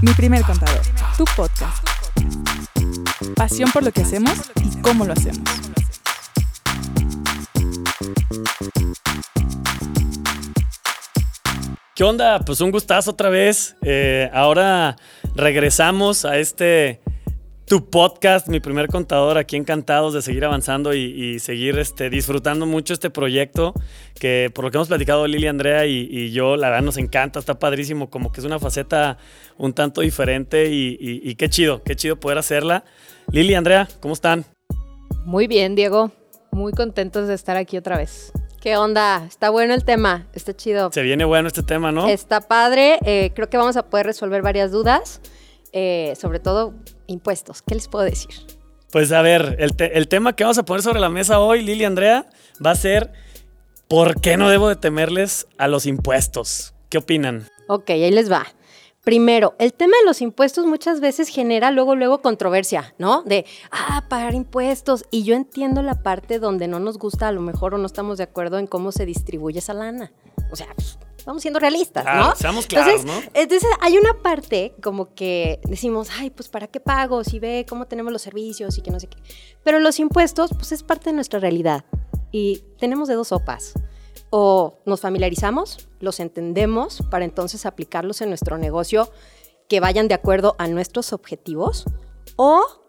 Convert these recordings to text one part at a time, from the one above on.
Mi primer contador, tu podcast. Pasión por lo que hacemos y cómo lo hacemos. ¿Qué onda? Pues un gustazo otra vez. Eh, ahora regresamos a este tu podcast, mi primer contador, aquí encantados de seguir avanzando y, seguir este, disfrutando mucho este proyecto, que por lo que hemos platicado Lili, Andrea y, yo, la verdad nos encanta, está padrísimo, como que es una faceta un tanto diferente y, y qué chido, qué chido poder hacerla. Lili, Andrea, ¿cómo están? Muy bien, Diego, muy contentos de estar aquí otra vez. ¿Qué onda? Está bueno el tema, está chido. Se viene bueno este tema, ¿no? Está padre, eh, creo que vamos a poder resolver varias dudas, eh, sobre todo impuestos. ¿Qué les puedo decir? Pues a ver, el, tema que vamos a poner sobre la mesa hoy, Lili Andrea, va a ser ¿por qué no debo de temerles a los impuestos? ¿Qué opinan? Ok, ahí les va. Primero, el tema de los impuestos muchas veces genera luego, luego controversia, ¿no? De, ah, pagar impuestos. Y yo entiendo la parte donde no nos gusta a lo mejor o no estamos de acuerdo en cómo se distribuye esa lana. O sea, vamos siendo realistas, ¿no? Seamos claros, entonces, ¿no? Entonces, hay una parte como que decimos, ay, pues ¿para qué pago? Si ve cómo tenemos los servicios y que no sé qué. Pero los impuestos, pues es parte de nuestra realidad. Y tenemos de dos sopas. O nos familiarizamos, los entendemos para entonces aplicarlos en nuestro negocio que vayan de acuerdo a nuestros objetivos. O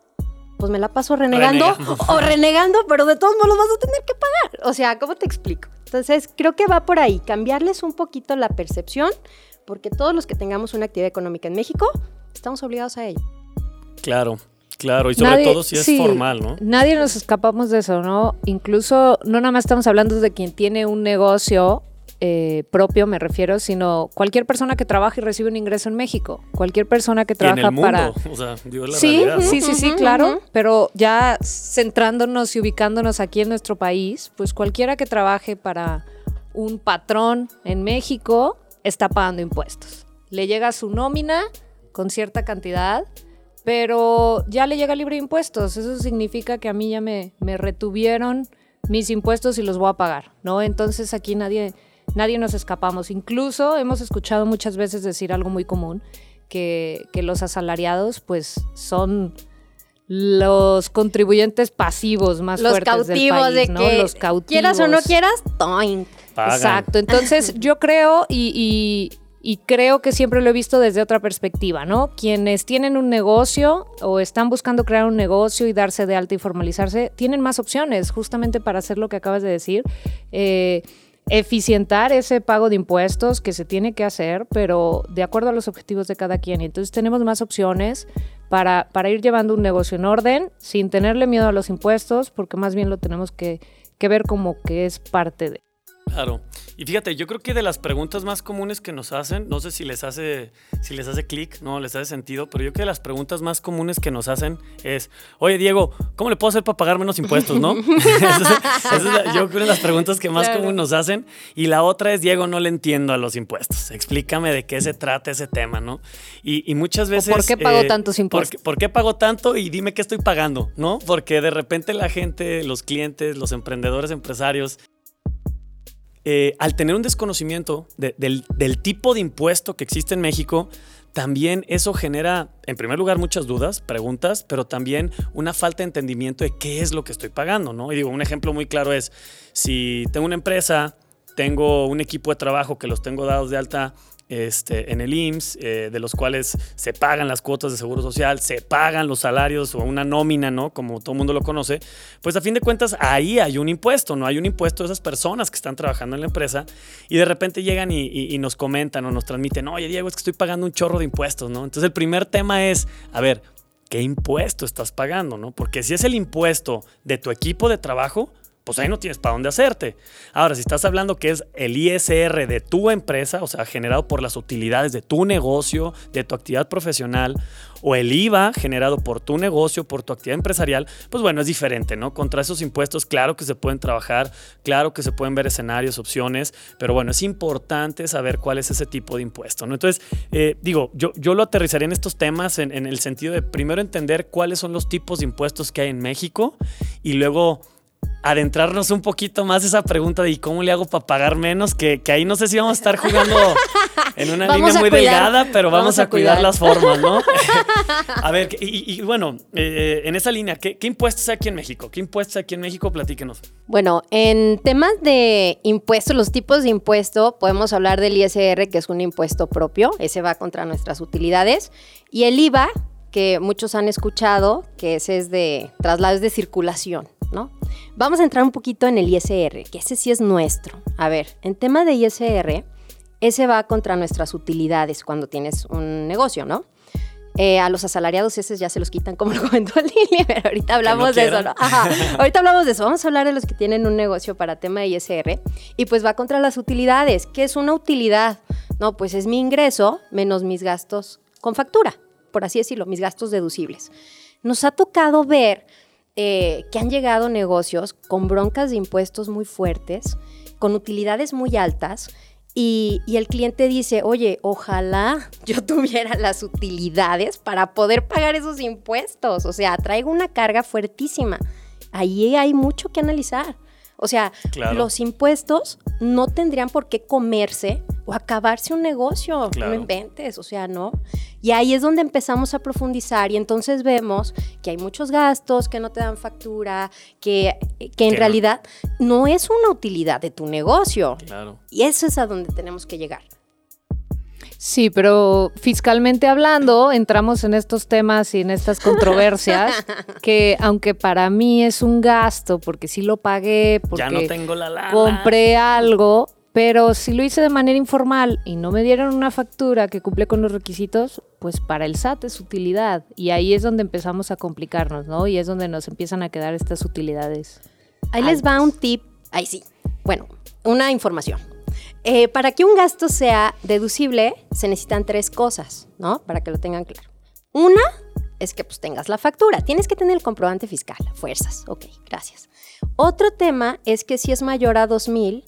pues me la paso renegando, o renegando, pero de todos modos los vas a tener que pagar. O sea, ¿cómo te explico? Entonces, creo que va por ahí, cambiarles un poquito la percepción, porque todos los que tengamos una actividad económica en México, estamos obligados a ello. Claro, Claro, y sobre todo si es formal, ¿no? Nadie nos escapamos de eso, ¿no? Incluso no nada más estamos hablando de quien tiene un negocio eh, propio, me refiero, sino cualquier persona que trabaja y recibe un ingreso en México, cualquier persona que trabaja para... O sea, digo, la sí, sí, sí, sí, claro, pero ya centrándonos y ubicándonos aquí en nuestro país, pues cualquiera que trabaje para un patrón en México está pagando impuestos. Le llega su nómina con cierta cantidad, pero ya le llega libre de impuestos. Eso significa que a mí ya me, me retuvieron mis impuestos y los voy a pagar, ¿no? Entonces aquí nadie nadie nos escapamos. Incluso hemos escuchado muchas veces decir algo muy común, que, los asalariados pues son los contribuyentes pasivos más fuertes del país, de ¿no? que los cautivos. quieras o no quieras, toin. Exacto. Entonces yo creo y, y, creo que siempre lo he visto desde otra perspectiva, ¿no? Quienes tienen un negocio o están buscando crear un negocio y darse de alta y formalizarse, tienen más opciones justamente para hacer lo que acabas de decir. Eh, eficientar ese pago de impuestos que se tiene que hacer, pero de acuerdo a los objetivos de cada quien. Entonces tenemos más opciones para, para ir llevando un negocio en orden, sin tenerle miedo a los impuestos, porque más bien lo tenemos que, que ver como que es parte de. Claro. Y fíjate, yo creo que de las preguntas más comunes que nos hacen, no sé si les hace, si les hace clic, no les hace sentido, pero yo creo que las preguntas más comunes que nos hacen es, oye Diego, ¿cómo le puedo hacer para pagar menos impuestos, no? esa es yo creo que las preguntas que más comunes nos hacen. Y la otra es, Diego, no le entiendo a los impuestos. Explícame de qué se trata ese tema, ¿no? Y, muchas veces... ¿Por qué pago eh, tantos impuestos? Por, qué pago tanto? Y dime qué estoy pagando, ¿no? Porque de repente la gente, los clientes, los emprendedores, empresarios, eh, al tener un desconocimiento del, tipo de impuesto que existe en México, también eso genera, en primer lugar, muchas dudas, preguntas, pero también una falta de entendimiento de qué es lo que estoy pagando, ¿no? Y digo, un ejemplo muy claro es, si tengo una empresa, tengo un equipo de trabajo que los tengo dados de alta este, en el IMSS, eh, de los cuales se pagan las cuotas de seguro social, se pagan los salarios o una nómina, ¿no? Como todo el mundo lo conoce, pues a fin de cuentas ahí hay un impuesto, ¿no? Hay un impuesto de esas personas que están trabajando en la empresa y de repente llegan y, nos comentan o nos transmiten, oye Diego, es que estoy pagando un chorro de impuestos, ¿no? Entonces el primer tema es, a ver, ¿qué impuesto estás pagando, ¿no? Porque si es el impuesto de tu equipo de trabajo, pues ahí no tienes para dónde hacerte. Ahora, si estás hablando que es el ISR de tu empresa, o sea, generado por las utilidades de tu negocio, de tu actividad profesional, o el IVA generado por tu negocio, por tu actividad empresarial, pues bueno, es diferente, ¿no? Contra esos impuestos, claro que se pueden trabajar, claro que se pueden ver escenarios, opciones, pero bueno, es importante saber cuál es ese tipo de impuesto, ¿no? Entonces, eh, digo, yo, yo lo aterrizaría en estos temas en, en el sentido de primero entender cuáles son los tipos de impuestos que hay en México y luego adentrarnos un poquito más esa pregunta de ¿y cómo le hago para pagar menos? Que, que, ahí no sé si vamos a estar jugando en una línea muy delgada, pero vamos, a, cuidar. las formas, ¿no? a ver, y, bueno, eh, en esa línea, ¿qué, ¿qué, impuestos hay aquí en México? ¿Qué impuestos hay aquí en México? Platíquenos. Bueno, en temas de impuestos, los tipos de impuesto, podemos hablar del ISR, que es un impuesto propio, ese va contra nuestras utilidades, y el IVA, que muchos han escuchado, que ese es de traslados de circulación, ¿no? Vamos a entrar un poquito en el ISR, que ese sí es nuestro. A ver, en tema de ISR, ese va contra nuestras utilidades cuando tienes un negocio, ¿no? Eh, a los asalariados ese ya se los quitan, como lo comentó Lili, pero ahorita hablamos de eso, ¿no? Ajá, ahorita hablamos de eso. Vamos a hablar de los que tienen un negocio para tema de ISR. Y pues va contra las utilidades. ¿Qué es una utilidad? No, pues es mi ingreso menos mis gastos con factura por así decirlo, mis gastos deducibles. Nos ha tocado ver eh, que han llegado negocios con broncas de impuestos muy fuertes, con utilidades muy altas, y, y, el cliente dice, oye, ojalá yo tuviera las utilidades para poder pagar esos impuestos. O sea, traigo una carga fuertísima. Ahí hay mucho que analizar. O sea, los impuestos no tendrían por qué comerse o acabarse un negocio. No inventes, o sea, no. Y ahí es donde empezamos a profundizar y entonces vemos que hay muchos gastos que no te dan factura, que, que en realidad no es una utilidad de tu negocio. Claro. Y eso es a donde tenemos que llegar. Sí, pero fiscalmente hablando, entramos en estos temas y en estas controversias que aunque para mí es un gasto, porque sí lo pagué, porque no tengo la compré algo, pero si lo hice de manera informal y no me dieron una factura que cumple con los requisitos, pues para el SAT es utilidad. Y ahí es donde empezamos a complicarnos, ¿no? Y es donde nos empiezan a quedar estas utilidades. Ahí les va un tip. Ahí sí. Bueno, una información. Eh, para que un gasto sea deducible, se necesitan tres cosas, ¿no? Para que lo tengan claro. Una es que pues tengas la factura. Tienes que tener el comprobante fiscal, fuerzas. Ok, gracias. Otro tema es que si es mayor a 2.000,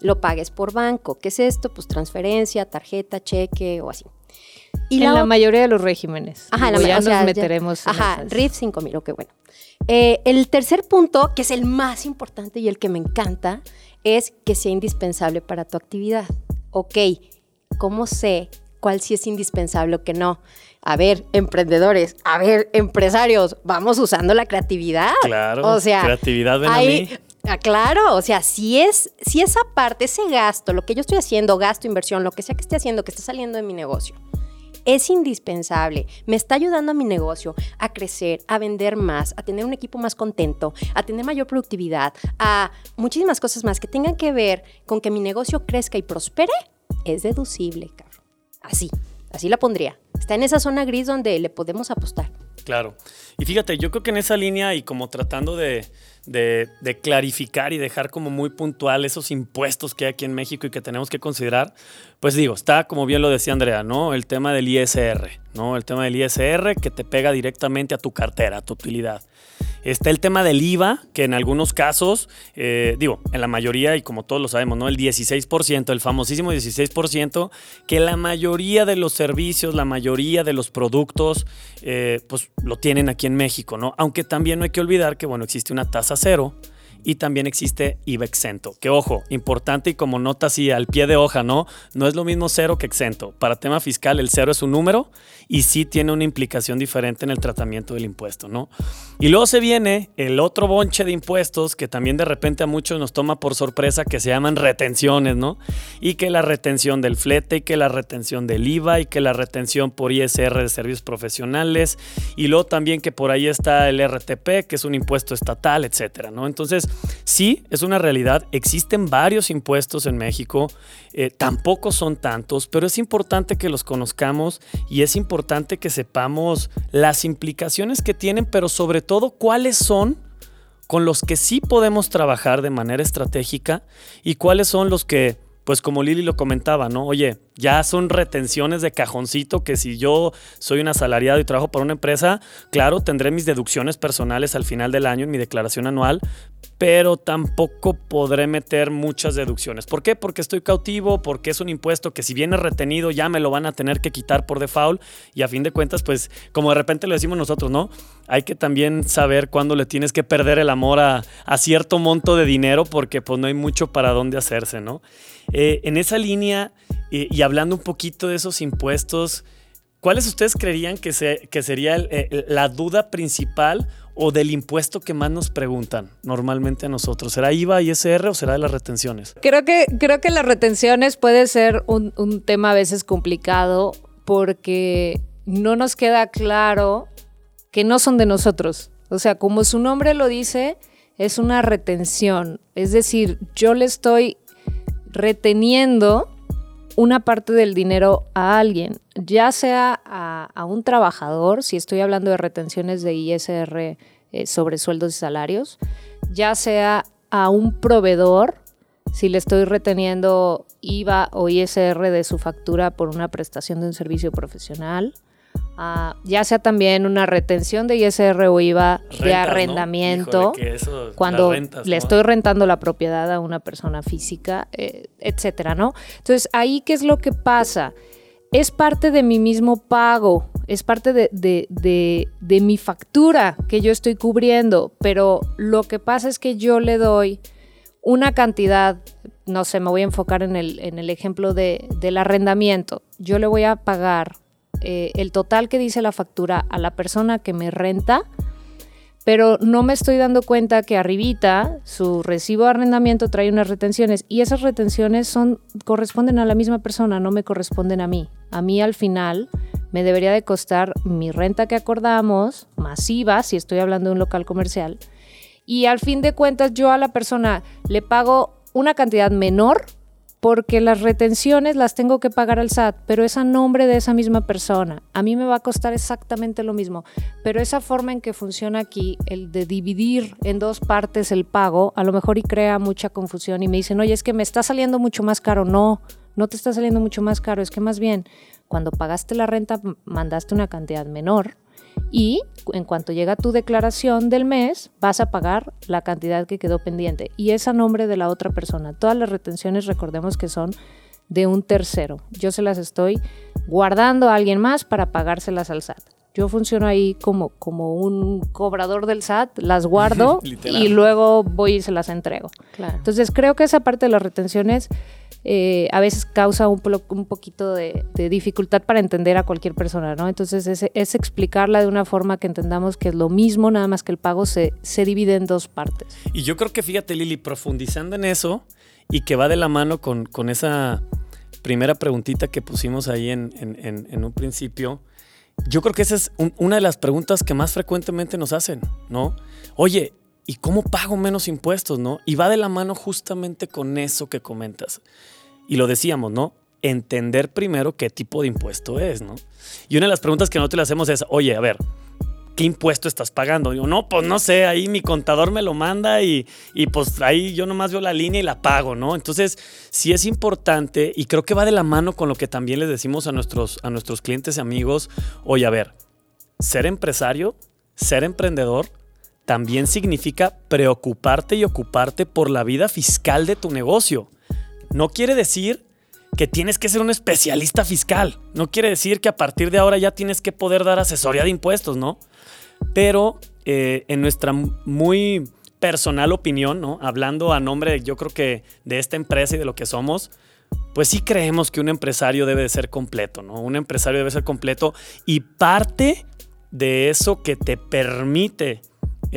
lo pagues por banco. ¿Qué es esto? Pues transferencia, tarjeta, cheque o así. Y en la, mayoría de los regímenes. Ajá, la, ya nos meteremos. ajá, RIF 5000, ok, bueno. Eh, el tercer punto, que es el más importante y el que me encanta, es que sea indispensable para tu actividad. Ok, ¿cómo sé cuál sí es indispensable o qué no? A ver, emprendedores, a ver, empresarios, vamos usando la creatividad. Claro, o sea, creatividad ven a mí. Ah, claro, o sea, si es, si esa parte, ese gasto, lo que yo estoy haciendo, gasto, inversión, lo que sea que esté haciendo, que está saliendo de mi negocio, es indispensable, me está ayudando a mi negocio a crecer, a vender más, a tener un equipo más contento, a tener mayor productividad, a muchísimas cosas más que tengan que ver con que mi negocio crezca y prospere, es deducible, cabrón. Así, así la pondría. Está en esa zona gris donde le podemos apostar. Claro. Y fíjate, yo creo que en esa línea y como tratando de, de, clarificar y dejar como muy puntual esos impuestos que hay aquí en México y que tenemos que considerar, pues digo, está como bien lo decía Andrea, ¿no? El tema del ISR, ¿no? El tema del ISR que te pega directamente a tu cartera, a tu utilidad. Está el tema del IVA, que en algunos casos, eh, digo, en la mayoría, y como todos lo sabemos, ¿no? El 16%, el famosísimo 16%, que la mayoría de los servicios, la mayoría de los productos, eh, pues lo tienen aquí en México, ¿no? Aunque también no hay que olvidar que, bueno, existe una tasa cero y también existe IVA exento. Que ojo, importante y como nota así al pie de hoja, ¿no? No es lo mismo cero que exento. Para tema fiscal el cero es un número y sí tiene una implicación diferente en el tratamiento del impuesto, ¿no? Y luego se viene el otro bonche de impuestos que también de repente a muchos nos toma por sorpresa que se llaman retenciones, ¿no? Y que la retención del flete y que la retención del IVA y que la retención por ISR de servicios profesionales y luego también que por ahí está el RTP, que es un impuesto estatal, etcétera, ¿no? Entonces, Sí, es una realidad. Existen varios impuestos en México. Eh, tampoco son tantos, pero es importante que los conozcamos y es importante que sepamos las implicaciones que tienen, pero sobre todo cuáles son con los que sí podemos trabajar de manera estratégica y cuáles son los que, pues como Lili lo comentaba, ¿no? Oye, Ya son retenciones de cajoncito que si yo soy un asalariado y trabajo para una empresa, claro, tendré mis deducciones personales al final del año en mi declaración anual, pero tampoco podré meter muchas deducciones. ¿Por qué? Porque estoy cautivo, porque es un impuesto que si viene retenido ya me lo van a tener que quitar por default y a fin de cuentas, pues como de repente lo decimos nosotros, ¿no? Hay que también saber cuándo le tienes que perder el amor a, cierto monto de dinero porque pues no hay mucho para dónde hacerse, ¿no? Eh, en esa línea eh, hablando un poquito de esos impuestos, ¿cuáles ustedes creerían que, se, que sería la duda principal o del impuesto que más nos preguntan normalmente a nosotros? ¿Será IVA, ISR o será de las retenciones? Creo que, creo que las retenciones puede ser un, un tema a veces complicado porque no nos queda claro que no son de nosotros. O sea, como su nombre lo dice, es una retención. Es decir, yo le estoy reteniendo una parte del dinero a alguien, ya sea a, un trabajador, si estoy hablando de retenciones de ISR eh, sobre sueldos y salarios, ya sea a un proveedor, si le estoy reteniendo IVA o ISR de su factura por una prestación de un servicio profesional, Ah, ya sea también una retención de ISR o IVA de arrendamiento, cuando le estoy rentando la propiedad a una persona física, eh, etcétera, ¿no? Entonces, ahí, ¿qué es lo que pasa? Es parte de mi mismo pago, es parte de, de mi factura que yo estoy cubriendo, pero lo que pasa es que yo le doy una cantidad, no sé, me voy a enfocar en el, en el ejemplo de, del arrendamiento. Yo le voy a pagar eh, el total que dice la factura a la persona que me renta, pero no me estoy dando cuenta que arribita su recibo de arrendamiento trae unas retenciones y esas retenciones son corresponden a la misma persona, no me corresponden a mí. A mí al final me debería de costar mi renta que acordamos, masiva, si estoy hablando de un local comercial, y al fin de cuentas yo a la persona le pago una cantidad menor porque las retenciones las tengo que pagar al SAT, pero es a nombre de esa misma persona. A mí me va a costar exactamente lo mismo, pero esa forma en que funciona aquí, el de dividir en dos partes el pago, a lo mejor y crea mucha confusión y me dicen, oye, es que me está saliendo mucho más caro. No, no te está saliendo mucho más caro, es que más bien cuando pagaste la renta mandaste una cantidad menor y en cuanto llega tu declaración del mes, vas a pagar la cantidad que quedó pendiente y es a nombre de la otra persona. Todas las retenciones, recordemos que son de un tercero. Yo se las estoy guardando a alguien más para pagárselas al SAT. Yo funciono ahí como, como un cobrador del SAT, las guardo y luego voy y se las entrego. Entonces creo que esa parte de las retenciones eh, a veces causa un, un poquito de, dificultad para entender a cualquier persona, ¿no? Entonces es, explicarla de una forma que entendamos que es lo mismo, nada más que el pago se, se divide en dos partes. Y yo creo que fíjate Lili, profundizando en eso y que va de la mano con, con esa primera preguntita que pusimos ahí en, en, en un principio, yo creo que esa es una de las preguntas que más frecuentemente nos hacen, ¿no? Oye, ¿y cómo pago menos impuestos, no? Y va de la mano justamente con eso que comentas. Y lo decíamos, ¿no? Entender primero qué tipo de impuesto es, ¿no? Y una de las preguntas que nosotros le hacemos es, oye, a ver, ¿qué impuesto estás pagando? Digo, no, pues no sé, ahí mi contador me lo manda y, y, pues ahí yo nomás veo la línea y la pago, ¿no? Entonces, sí es importante y creo que va de la mano con lo que también les decimos a nuestros, a nuestros clientes y amigos, oye, a ver, ser empresario, ser emprendedor, también significa preocuparte y ocuparte por la vida fiscal de tu negocio. No quiere decir que tienes que ser un especialista fiscal. No quiere decir que a partir de ahora ya tienes que poder dar asesoría de impuestos, ¿no? Pero eh, en nuestra muy personal opinión, ¿no? Hablando a nombre, yo creo que de esta empresa y de lo que somos, pues sí creemos que un empresario debe de ser completo, ¿no? Un empresario debe ser completo y parte de eso que te permite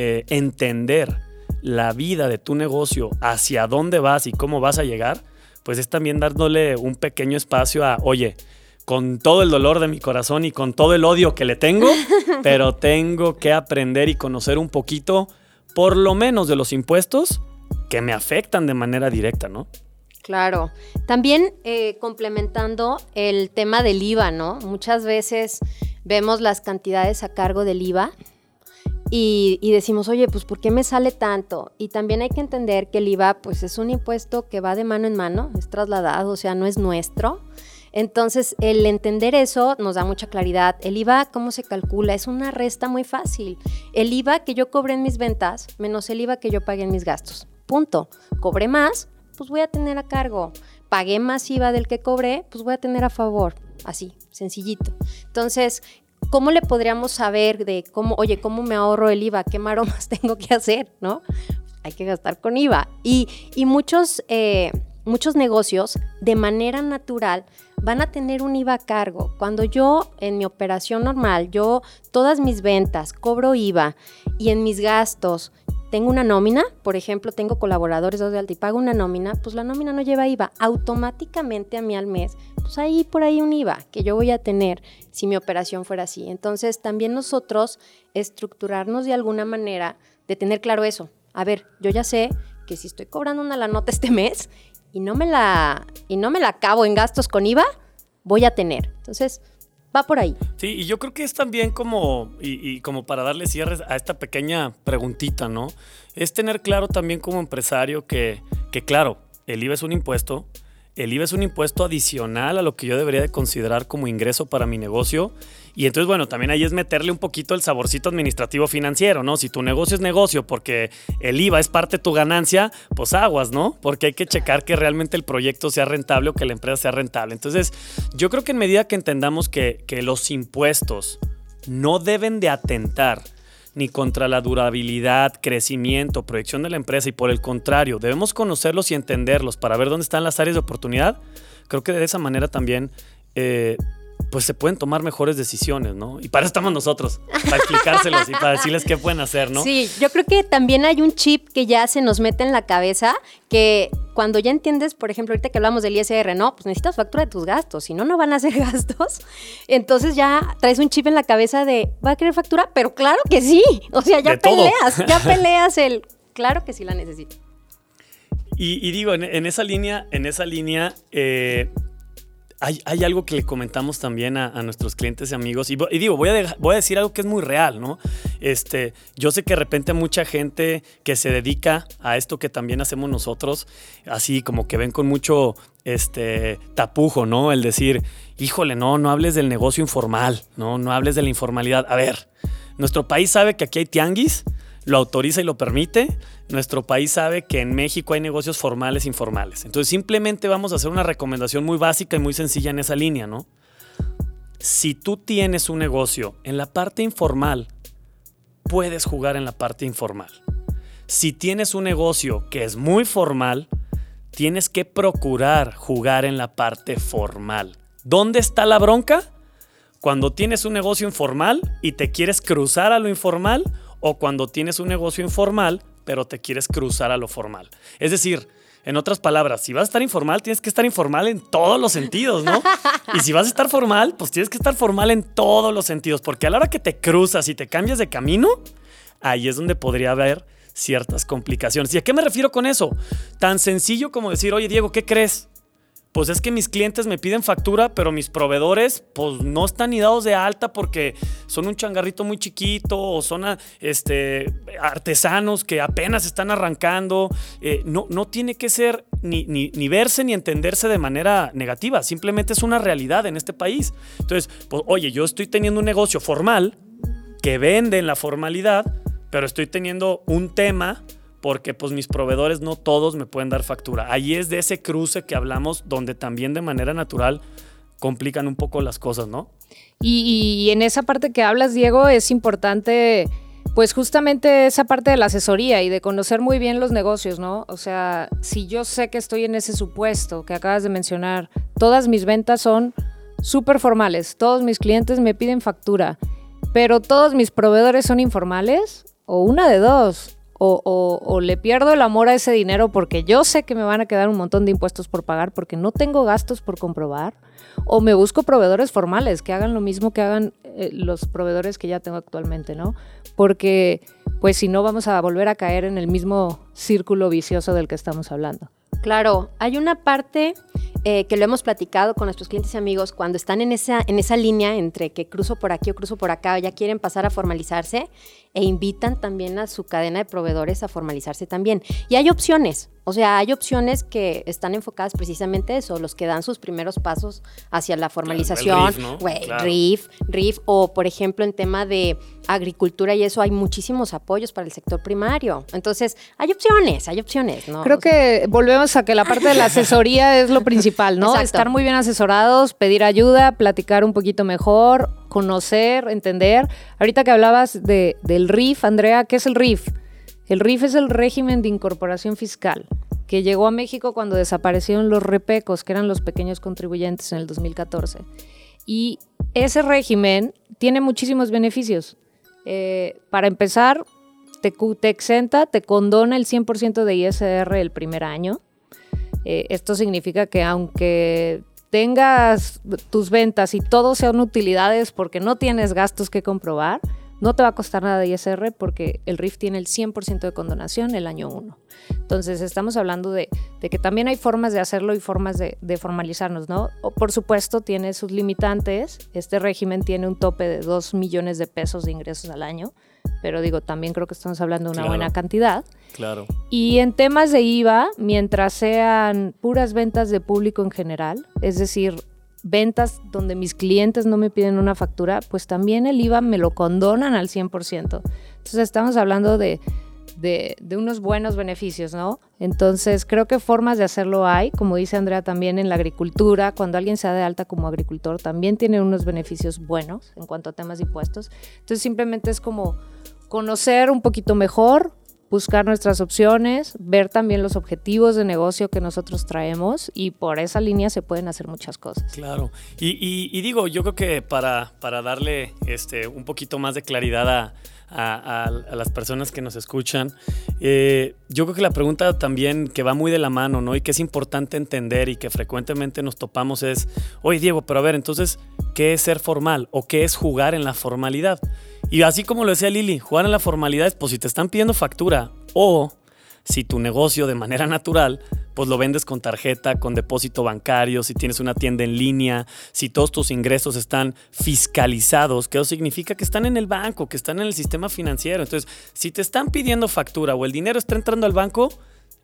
eh, entender la vida de tu negocio, hacia dónde vas y cómo vas a llegar, pues es también dándole un pequeño espacio a, oye, con todo el dolor de mi corazón y con todo el odio que le tengo, pero tengo que aprender y conocer un poquito, por lo menos de los impuestos que me afectan de manera directa, ¿no? Claro. También eh, complementando el tema del IVA, ¿no? Muchas veces vemos las cantidades a cargo del IVA y, decimos, oye, pues ¿por qué me sale tanto? Y también hay que entender que el IVA pues es un impuesto que va de mano en mano, es trasladado, o sea, no es nuestro. Entonces, el entender eso nos da mucha claridad. El IVA, ¿cómo se calcula? Es una resta muy fácil. El IVA que yo cobré en mis ventas menos el IVA que yo pagué en mis gastos. Punto. Cobré más, pues voy a tener a cargo. Pagué más IVA del que cobré, pues voy a tener a favor. Así, sencillito. Entonces, ¿cómo le podríamos saber de cómo, oye, cómo me ahorro el IVA? ¿Qué maromas tengo que hacer? ¿No? Hay que gastar con IVA. Y, muchos, eh, muchos negocios, de manera natural, van a tener un IVA a cargo. Cuando yo en mi operación normal, yo todas mis ventas cobro IVA y en mis gastos tengo una nómina, por ejemplo, tengo colaboradores de alta y pago una nómina, pues la nómina no lleva IVA. Automáticamente a mí al mes, pues hay por ahí un IVA que yo voy a tener si mi operación fuera así. Entonces, también nosotros estructurarnos de alguna manera de tener claro eso. A ver, yo ya sé que si estoy cobrando una la nota este mes y no me la y no me la acabo en gastos con IVA, voy a tener. Entonces, por ahí. Sí, y yo creo que es también como, y, como para darle cierre a esta pequeña preguntita, ¿no? Es tener claro también como empresario que, que claro, el IVA es un impuesto, el IVA es un impuesto adicional a lo que yo debería de considerar como ingreso para mi negocio. Y entonces, bueno, también ahí es meterle un poquito el saborcito administrativo financiero, ¿no? Si tu negocio es negocio porque el IVA es parte de tu ganancia, pues aguas, ¿no? Porque hay que checar que realmente el proyecto sea rentable o que la empresa sea rentable. Entonces, yo creo que en medida que entendamos que, los impuestos no deben de atentar ni contra la durabilidad, crecimiento, proyección de la empresa y por el contrario, debemos conocerlos y entenderlos para ver dónde están las áreas de oportunidad. Creo que de esa manera también eh, pues se pueden tomar mejores decisiones, ¿no? Y para eso estamos nosotros, para explicárselos y para decirles qué pueden hacer, ¿no? Sí, yo creo que también hay un chip que ya se nos mete en la cabeza que cuando ya entiendes, por ejemplo, ahorita que hablamos del ISR, no, pues necesitas factura de tus gastos, si no, no van a ser gastos. Entonces ya traes un chip en la cabeza de, ¿va a querer factura? Pero claro que sí, o sea, ya peleas, ya peleas el, claro que sí la necesito. Y, digo, en, esa línea, en esa línea, eh, hay, algo que le comentamos también a, nuestros clientes y amigos, y, digo, voy a, voy a, decir algo que es muy real, ¿no? Este, yo sé que de repente mucha gente que se dedica a esto que también hacemos nosotros, así como que ven con mucho este, tapujo, ¿no? El decir, híjole, no, no hables del negocio informal, ¿no? No hables de la informalidad. A ver, nuestro país sabe que aquí hay tianguis, lo autoriza y lo permite, nuestro país sabe que en México hay negocios formales e informales. Entonces simplemente vamos a hacer una recomendación muy básica y muy sencilla en esa línea, ¿no? Si tú tienes un negocio en la parte informal, puedes jugar en la parte informal. Si tienes un negocio que es muy formal, tienes que procurar jugar en la parte formal. ¿Dónde está la bronca? Cuando tienes un negocio informal y te quieres cruzar a lo informal o cuando tienes un negocio informal, pero te quieres cruzar a lo formal. Es decir, en otras palabras, si vas a estar informal, tienes que estar informal en todos los sentidos, ¿no? Y si vas a estar formal, pues tienes que estar formal en todos los sentidos, porque a la hora que te cruzas y te cambias de camino, ahí es donde podría haber ciertas complicaciones. ¿Y a qué me refiero con eso? Tan sencillo como decir, oye Diego, ¿qué crees? Pues es que mis clientes me piden factura, pero mis proveedores pues no están ni dados de alta porque son un changarrito muy chiquito o son ah, este, artesanos que apenas están arrancando. Eh, no, no tiene que ser ni, verse ni entenderse de manera negativa, simplemente es una realidad en este país. Entonces, pues oye, yo estoy teniendo un negocio formal que vende en la formalidad, pero estoy teniendo un tema porque pues mis proveedores no todos me pueden dar factura. Ahí es de ese cruce que hablamos donde también de manera natural complican un poco las cosas, ¿no? Y, en esa parte que hablas, Diego, es importante pues justamente esa parte de la asesoría y de conocer muy bien los negocios, ¿no? O sea, si yo sé que estoy en ese supuesto que acabas de mencionar, todas mis ventas son súper formales, todos mis clientes me piden factura, pero todos mis proveedores son informales, o una de dos, o, le pierdo el amor a ese dinero porque yo sé que me van a quedar un montón de impuestos por pagar porque no tengo gastos por comprobar, o me busco proveedores formales que hagan lo mismo que hagan eh, los proveedores que ya tengo actualmente, ¿no? Porque pues si no vamos a volver a caer en el mismo círculo vicioso del que estamos hablando. Claro, hay una parte eh, que lo hemos platicado con nuestros clientes y amigos, cuando están en esa, en esa línea entre que cruzo por aquí o cruzo por acá, o ya quieren pasar a formalizarse, e invitan también a su cadena de proveedores a formalizarse también. Y hay opciones, o sea, hay opciones que están enfocadas precisamente eso, los que dan sus primeros pasos hacia la formalización, RIF, RIF, o por ejemplo en tema de agricultura y eso hay muchísimos apoyos para el sector primario. Entonces, hay opciones, hay opciones, ¿no? Creo que volvemos a que la parte de la asesoría es lo principal, ¿no? Estar muy bien asesorados, pedir ayuda, platicar un poquito mejor, conocer, entender. Ahorita que hablabas de, del RIF, Andrea, ¿qué es el RIF? El RIF es el régimen de incorporación fiscal que llegó a México cuando desaparecieron los repecos, que eran los pequeños contribuyentes en el 2014. Y ese régimen tiene muchísimos beneficios. Eh, para empezar, te, exenta, te condona el 100% de ISR el primer año. Eh, esto significa que aunque tengas tus ventas y todo sean utilidades porque no tienes gastos que comprobar, no te va a costar nada de ISR porque el RIF tiene el 100% de condonación el año 1. Entonces estamos hablando de, que también hay formas de hacerlo y formas de, formalizarnos, ¿no? O, por supuesto tiene sus limitantes. Este régimen tiene un tope de 2 millones de pesos de ingresos al año, pero digo, también creo que estamos hablando de una buena cantidad. Claro. Y en temas de IVA, mientras sean puras ventas de público en general, es decir, ventas donde mis clientes no me piden una factura, pues también el IVA me lo condonan al 100%. Entonces estamos hablando de, de, unos buenos beneficios, ¿no? Entonces creo que formas de hacerlo hay, como dice Andrea también en la agricultura, cuando alguien se da de alta como agricultor, también tiene unos beneficios buenos en cuanto a temas de impuestos. Entonces simplemente es como conocer un poquito mejor, buscar nuestras opciones, ver también los objetivos de negocio que nosotros traemos y por esa línea se pueden hacer muchas cosas. Claro, y, digo, yo creo que para, para darle este, un poquito más de claridad a, las personas que nos escuchan, eh, yo creo que la pregunta también que va muy de la mano, ¿no? Y que es importante entender y que frecuentemente nos topamos es, oye Diego, pero a ver, entonces, ¿qué es ser formal o qué es jugar en la formalidad? Y así como lo decía Lili, jugar en la formalidad es, pues si te están pidiendo factura o si tu negocio de manera natural, pues lo vendes con tarjeta, con depósito bancario, si tienes una tienda en línea, si todos tus ingresos están fiscalizados, que eso significa que están en el banco, que están en el sistema financiero. Entonces, si te están pidiendo factura o el dinero está entrando al banco,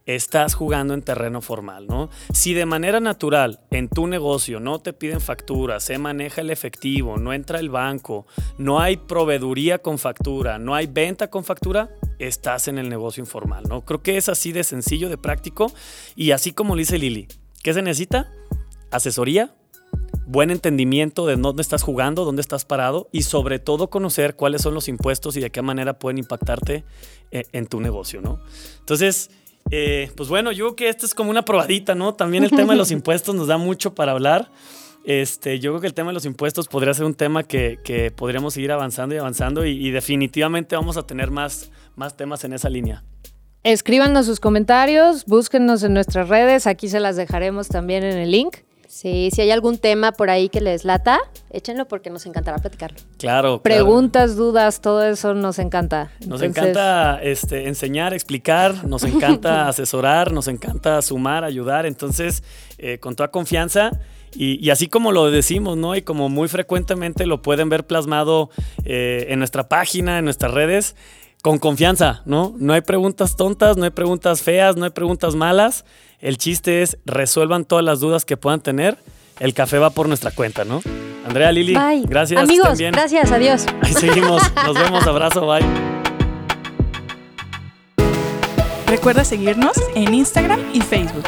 estás jugando en terreno formal, ¿no? Si de manera natural en tu negocio no te piden factura, se maneja el efectivo, no entra el banco, no hay proveeduría con factura, no hay venta con factura, estás en el negocio informal, ¿no? Creo que es así de sencillo, de práctico y así como le dice Lili, ¿qué se necesita? Asesoría, buen entendimiento de dónde estás jugando, dónde estás parado y sobre todo conocer cuáles son los impuestos y de qué manera pueden impactarte eh, en tu negocio, ¿no? Entonces, eh, pues bueno, yo creo que esto es como una probadita, ¿no? También el tema de los impuestos nos da mucho para hablar. Este, yo creo que el tema de los impuestos podría ser un tema que, podríamos seguir avanzando y avanzando y, definitivamente vamos a tener más, más temas en esa línea. Escríbanos sus comentarios, búsquennos en nuestras redes, aquí se las dejaremos también en el link. Sí, si hay algún tema por ahí que les lata, échenlo porque nos encantará platicarlo. Claro. Preguntas, dudas, todo eso nos encanta. Nos encanta este, enseñar, explicar, nos encanta asesorar, nos encanta sumar, ayudar. Entonces, eh, con toda confianza. Y, así como lo decimos, ¿no? Y como muy frecuentemente lo pueden ver plasmado eh, en nuestra página, en nuestras redes, con confianza, ¿no? No hay preguntas tontas, no hay preguntas feas, no hay preguntas malas. El chiste es resuelvan todas las dudas que puedan tener. El café va por nuestra cuenta, ¿no? Andrea, Lili, bye. gracias. Amigos, gracias, adiós. Ahí seguimos. Nos vemos, abrazo, bye. Recuerda seguirnos en Instagram y Facebook.